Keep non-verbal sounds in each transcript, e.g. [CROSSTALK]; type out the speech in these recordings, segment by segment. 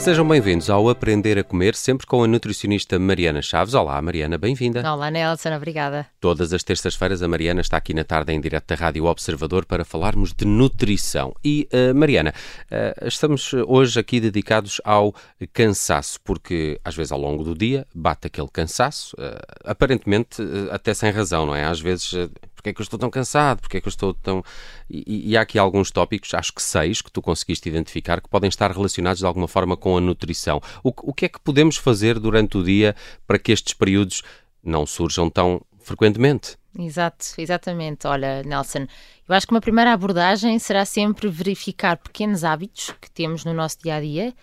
Sejam bem-vindos ao Aprender a Comer, sempre com a nutricionista Mariana Chaves. Olá, Mariana, bem-vinda. Olá, Nelson, obrigada. Todas as terças-feiras a Mariana está aqui na tarde em direto da Rádio Observador para falarmos de nutrição. E, uh, Mariana, uh, estamos hoje aqui dedicados ao cansaço, porque às vezes ao longo do dia bate aquele cansaço, uh, aparentemente até sem razão, não é? Às vezes porque é que eu estou tão cansado, porque é que eu estou tão... E, e, há aqui alguns tópicos, acho que seis, que tu conseguiste identificar, que podem estar relacionados de alguma forma com a nutrição. O, o que é que podemos fazer durante o dia para que estes períodos não surjam tão frequentemente? Exato, exatamente. Olha, Nelson, eu acho que uma primeira abordagem será sempre verificar pequenos hábitos que temos no nosso dia a dia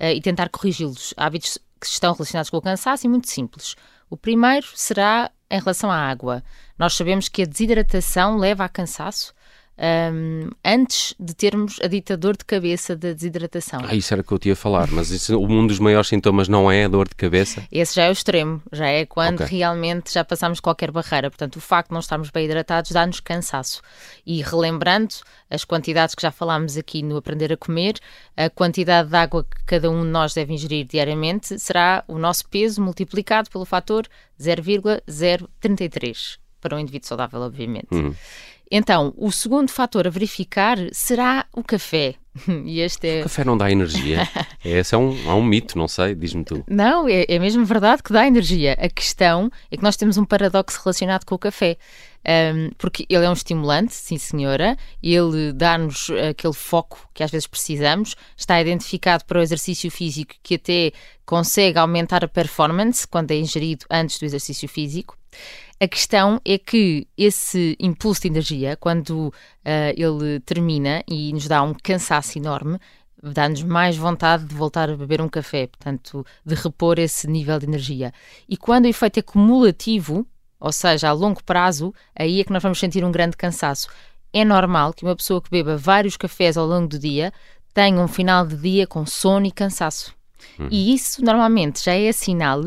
uh, e tentar corrigi-los. Hábitos que estão relacionados com o cansaço e muito simples. O primeiro será em relação à água. Nós sabemos que a desidratação leva a cansaço um, antes de termos a dita dor de cabeça da desidratação. Ah, isso era que eu tinha a falar, mas isso, um dos maiores sintomas não é a dor de cabeça? Esse já é o extremo, já é quando okay. realmente já passamos qualquer barreira. Portanto, o facto de não estarmos bem hidratados dá-nos cansaço. E relembrando as quantidades que já falámos aqui no Aprender a Comer, a quantidade de água que cada um de nós deve ingerir diariamente será o nosso peso multiplicado pelo fator 0,033 para um indivíduo saudável, obviamente. Uhum. Então, o segundo fator a verificar será o café. [LAUGHS] E este é... O café não dá energia? [LAUGHS] Esse é um, é um mito, não sei, diz-me tu. Não, é, é mesmo verdade que dá energia. A questão é que nós temos um paradoxo relacionado com o café. Um, porque ele é um estimulante, sim senhora, ele dá-nos aquele foco que às vezes precisamos, está identificado para o exercício físico que até consegue aumentar a performance quando é ingerido antes do exercício físico. A questão é que esse impulso de energia, quando uh, ele termina e nos dá um cansaço enorme, dá-nos mais vontade de voltar a beber um café, portanto, de repor esse nível de energia. E quando o efeito é cumulativo, ou seja, a longo prazo, aí é que nós vamos sentir um grande cansaço. É normal que uma pessoa que beba vários cafés ao longo do dia tenha um final de dia com sono e cansaço. Uhum. E isso normalmente já é sinal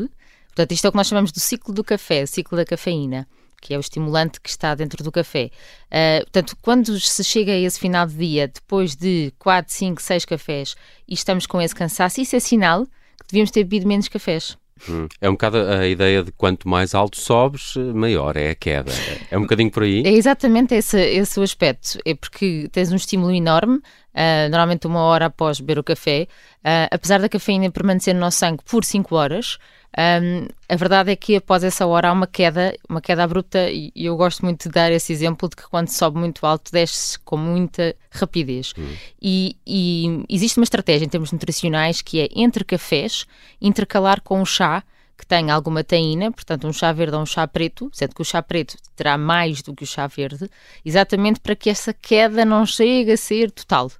Portanto, isto é o que nós chamamos do ciclo do café, ciclo da cafeína, que é o estimulante que está dentro do café. Uh, portanto, quando se chega a esse final de dia, depois de 4, 5, 6 cafés, e estamos com esse cansaço, isso é sinal que devíamos ter bebido menos cafés. Hum. É um bocado a ideia de quanto mais alto sobes, maior é a queda. É um bocadinho por aí? É exatamente esse, esse o aspecto. É porque tens um estímulo enorme, uh, normalmente uma hora após beber o café, uh, apesar da cafeína permanecer no nosso sangue por 5 horas, um, a verdade é que após essa hora há uma queda, uma queda abrupta, e eu gosto muito de dar esse exemplo de que quando sobe muito alto desce com muita rapidez. Uhum. E, e, existe uma estratégia em termos nutricionais que é entre cafés intercalar com um chá que tem alguma taína, portanto um chá verde ou um chá preto, sendo que o chá preto terá mais do que o chá verde, exatamente para que essa queda não chegue a ser total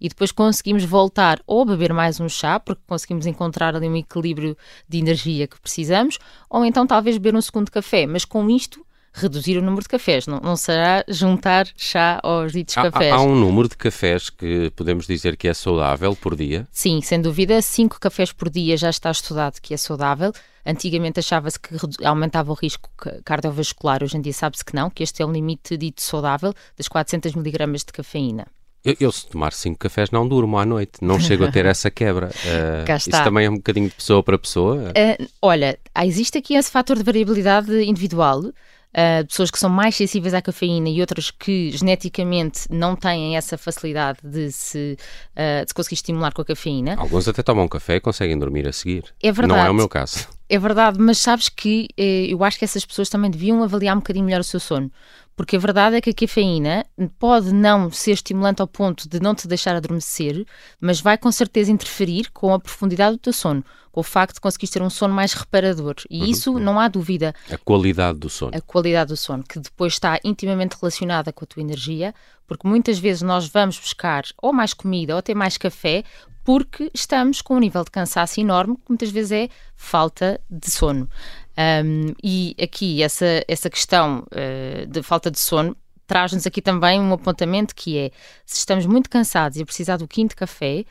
e depois conseguimos voltar ou a beber mais um chá, porque conseguimos encontrar ali um equilíbrio de energia que precisamos, ou então talvez beber um segundo café, mas com isto reduzir o número de cafés, não, não será juntar chá aos ditos há, cafés. Há, um número de cafés que podemos dizer que é saudável por dia? Sim, sem dúvida, 5 cafés por dia já está estudado que é saudável. Antigamente achava-se que aumentava o risco cardiovascular, hoje em dia sabe-se que não, que este é o limite dito saudável das 400 miligramas de cafeína. Eu, eu, se tomar cinco cafés não durmo à noite, não chego a ter [LAUGHS] essa quebra. Uh, Cá está. Isso também é um bocadinho de pessoa para pessoa? Uh, olha, existe aqui esse fator de variabilidade individual. Uh, pessoas que são mais sensíveis à cafeína e outras que geneticamente não têm essa facilidade de se, uh, de se conseguir estimular com a cafeína. Alguns até tomam café e conseguem dormir a seguir. É verdade. Não é o meu caso. É verdade, mas sabes que eh, eu acho que essas pessoas também deviam avaliar um bocadinho melhor o seu sono. Porque a verdade é que a cafeína pode não ser estimulante ao ponto de não te deixar adormecer, mas vai com certeza interferir com a profundidade do teu sono, com o facto de conseguires ter um sono mais reparador. E uhum. isso não há dúvida. A qualidade do sono. A qualidade do sono, que depois está intimamente relacionada com a tua energia, porque muitas vezes nós vamos buscar ou mais comida ou até mais café porque estamos com um nível de cansaço enorme, que muitas vezes é falta de sono. Um, e aqui essa, essa questão uh, de falta de sono traz-nos aqui também um apontamento que é se estamos muito cansados e precisar do quinto café,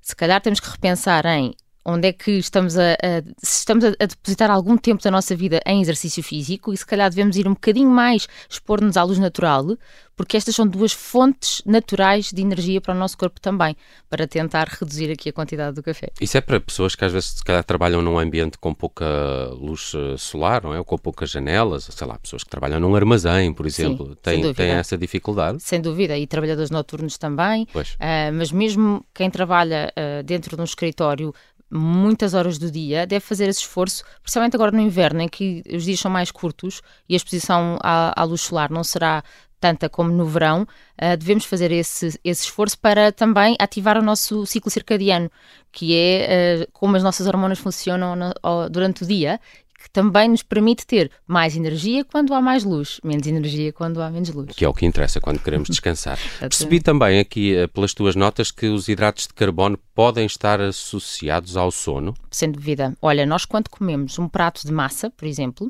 se calhar temos que repensar em onde é que estamos a, a, se estamos a, a, depositar algum tempo da nossa vida em exercício físico e se calhar devemos ir um bocadinho mais expor-nos à luz natural, porque estas são duas fontes naturais de energia para o nosso corpo também, para tentar reduzir aqui a quantidade do café. Isso é para pessoas que às vezes se calhar trabalham num ambiente com pouca luz eh, solar, não é? Ou com poucas janelas, sei lá, pessoas que trabalham num armazém, por exemplo, Sim, têm, têm essa dificuldade. Sem dúvida, e trabalhadores noturnos também, uh, mas mesmo quem trabalha uh, dentro de um escritório muitas horas do dia, deve fazer esse esforço, principalmente agora no inverno, em que os dias são mais curtos e a exposição à, à luz solar não será tanta como no verão, uh, devemos fazer esse, esse esforço para também ativar o nosso ciclo circadiano, que é uh, como as nossas hormonas funcionam no, durante o dia que também nos permite ter mais energia quando há mais luz, menos energia quando há menos luz. Que é o que interessa quando queremos descansar. [LAUGHS] Percebi também aqui, eh, pelas tuas notas, que os hidratos de carbono podem estar associados ao sono. Sem dúvida. Olha, nós quando comemos um prato de massa, por exemplo,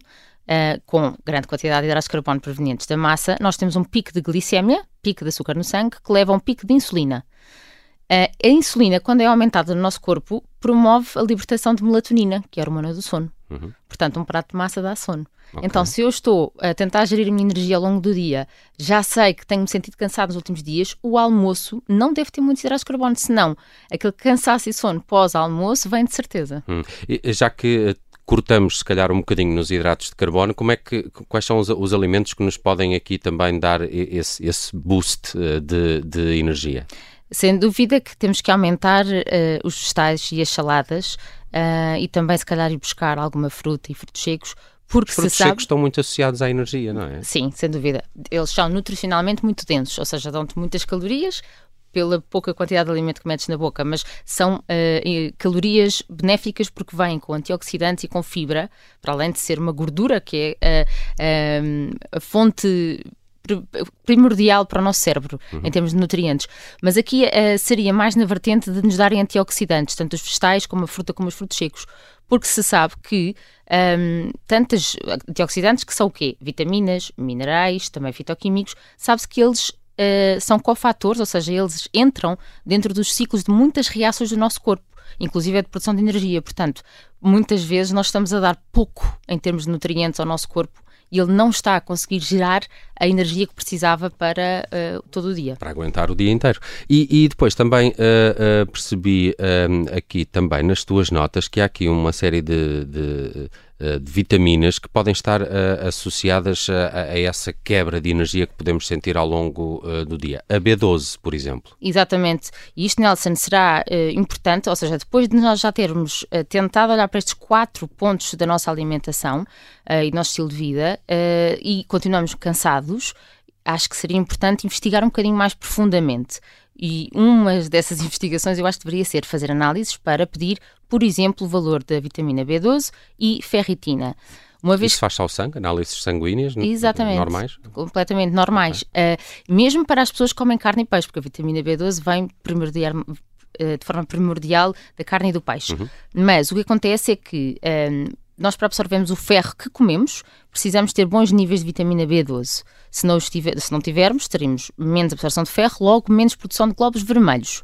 Uh, com grande quantidade de hidratos de carbono provenientes da massa, nós temos um pico de glicemia, pico de açúcar no sangue, que leva a um pico de insulina. Uh, a insulina, quando é aumentada no nosso corpo, promove a libertação de melatonina, que é a hormona do sono. Uhum. Portanto, um prato de massa dá sono. Okay. Então, se eu estou a tentar gerir a minha energia ao longo do dia, já sei que tenho-me sentido cansado nos últimos dias, o almoço não deve ter muitos hidratos de carbono, senão aquele cansaço e sono pós-almoço vem de certeza. Hum. E, já que eh, cortamos se calhar um bocadinho nos hidratos de carbono, como é que, quais são os, os alimentos que nos podem aqui também dar esse, esse boost uh, de, de energia? Sem dúvida que temos que aumentar uh, os vegetais e as saladas uh, e também, se calhar, ir buscar alguma fruta e frutos secos. Porque os frutos se sabe... secos estão muito associados à energia, não é? Sim, sem dúvida. Eles são nutricionalmente muito densos, ou seja, dão-te muitas calorias pela pouca quantidade de alimento que metes na boca, mas são uh, calorias benéficas porque vêm com antioxidantes e com fibra, para além de ser uma gordura que é a fonte primordial para o nosso cérebro, uhum. em termos de nutrientes. Mas aqui uh, seria mais na vertente de nos darem antioxidantes, tanto os vegetais como a fruta como os frutos secos. Porque se sabe que um, ehm, tantos antioxidantes que são o quê? Vitaminas, minerais, também fitoquímicos, sabe-se que eles uh, são cofatores, ou seja, eles entram dentro dos ciclos de muitas reações do nosso corpo inclusive é de produção de energia. Portanto, muitas vezes nós estamos a dar pouco em termos de nutrientes ao nosso corpo e ele não está a conseguir gerar a energia que precisava para uh, todo o dia. Para aguentar o dia inteiro. E, e depois também uh, uh, percebi aqui também nas tuas notas que há aqui uma série de, de de vitaminas que podem estar uh, associadas a, a, essa quebra de energia que podemos sentir ao longo do dia. A B12, por exemplo. Exatamente. E isto, Nelson, será importante, ou seja, depois de nós já termos tentado olhar para estes quatro pontos da nossa alimentação e do nosso estilo de vida e continuamos cansados, acho que seria importante investigar um bocadinho mais profundamente. E uma dessas [LAUGHS] investigações eu acho que deveria ser fazer análises para pedir, por exemplo, o valor da vitamina B12 e ferritina. Uma vez... Isso faz ao sangue, análises sanguíneas Exatamente, normais? completamente normais. Okay. Uh, mesmo para as pessoas que comem carne e peixe, porque a vitamina B12 vem primordial, uh, de forma primordial da carne e do peixe. Uhum. Mas o que acontece é que uh, nós, para absorvermos o ferro que comemos, precisamos ter bons níveis de vitamina B12. Se não, estiver, se não tivermos, teremos menos absorção de ferro, logo menos produção de glóbulos vermelhos.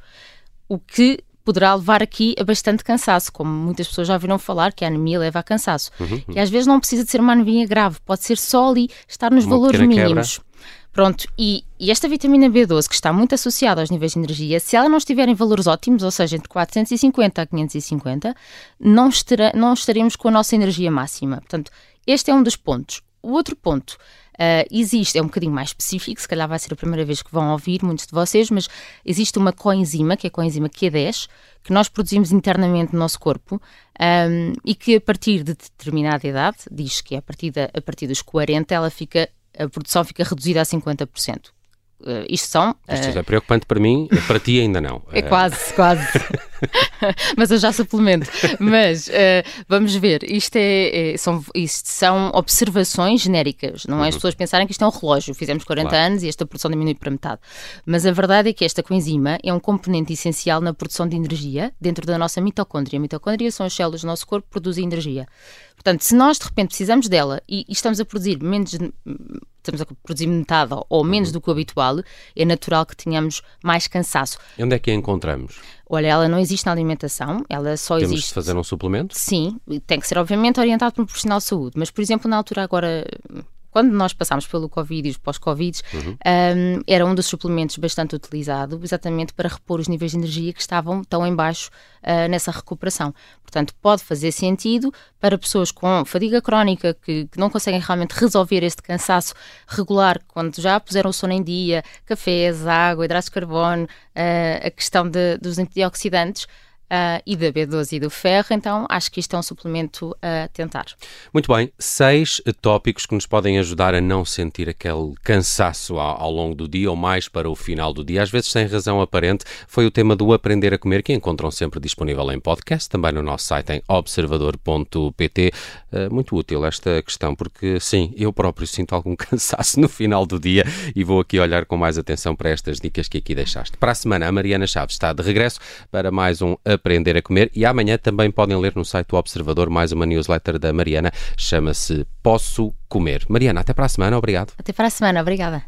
O que poderá levar aqui a bastante cansaço, como muitas pessoas já ouviram falar que a anemia leva a cansaço. Uhum. E às vezes não precisa de ser uma anemia grave, pode ser só ali estar nos uma valores mínimos. Quebra. Pronto, e, e, esta vitamina B12, que está muito associada aos níveis de energia, se ela não estiver em valores ótimos, ou seja, entre 450 a 550, não, estará, não estaremos com a nossa energia máxima. Portanto, este é um dos pontos. O outro ponto Uh, existe, é um bocadinho mais específico, se calhar vai ser a primeira vez que vão ouvir muitos de vocês, mas existe uma coenzima, que é a coenzima Q10, que nós produzimos internamente no nosso corpo um, e que a partir de determinada idade, diz que é a partir, da, a partir dos 40, ela fica a produção fica reduzida a 50%. Uh, isto são. Isto é preocupante para mim, para ti ainda não. É quase, quase. [LAUGHS] [LAUGHS] Mas eu já suplemento. Mas uh, vamos ver, isto, é, é, são, isto são observações genéricas, não é as uhum. pessoas pensarem que isto é um relógio. Fizemos 40 claro. anos e esta produção diminui para metade. Mas a verdade é que esta coenzima é um componente essencial na produção de energia dentro da nossa mitocôndria. A mitocôndria são as células do nosso corpo que produzem energia. Portanto, se nós de repente precisamos dela e, e estamos a produzir menos estamos a produzir metade ou menos uhum. do que o habitual, é natural que tenhamos mais cansaço. E onde é que a encontramos? Olha, ela não existe na alimentação, ela só Temos existe. de fazer um suplemento? Sim, tem que ser obviamente orientado por um profissional de saúde, mas por exemplo, na altura agora quando nós passámos pelo Covid e os pós-Covid, uhum. um, era um dos suplementos bastante utilizado, exatamente para repor os níveis de energia que estavam tão em baixo uh, nessa recuperação. Portanto, pode fazer sentido para pessoas com fadiga crónica que, que não conseguem realmente resolver este cansaço regular, quando já puseram o sono em dia, cafés, água, hidratos de carbono, uh, a questão de, dos antioxidantes uh, e da B12 e do ferro, então acho que isto é um suplemento a tentar. Muito bem, seis tópicos que nos podem ajudar a não sentir aquele cansaço ao, ao longo do dia ou mais para o final do dia, às vezes sem razão aparente, foi o tema do aprender a comer, que encontram sempre disponível em podcast, também no nosso site em observador.pt. Uh, ah, muito útil esta questão, porque sim, eu próprio sinto algum [LAUGHS] cansaço no final do dia e vou aqui olhar com mais atenção para estas dicas que aqui deixaste. Para a semana, a Mariana Chaves está de regresso para mais um aprender a comer. E amanhã também podem ler no site do Observador mais uma newsletter da Mariana, chama-se Posso Comer. Mariana, até para a semana, obrigado. Até para a semana, obrigada.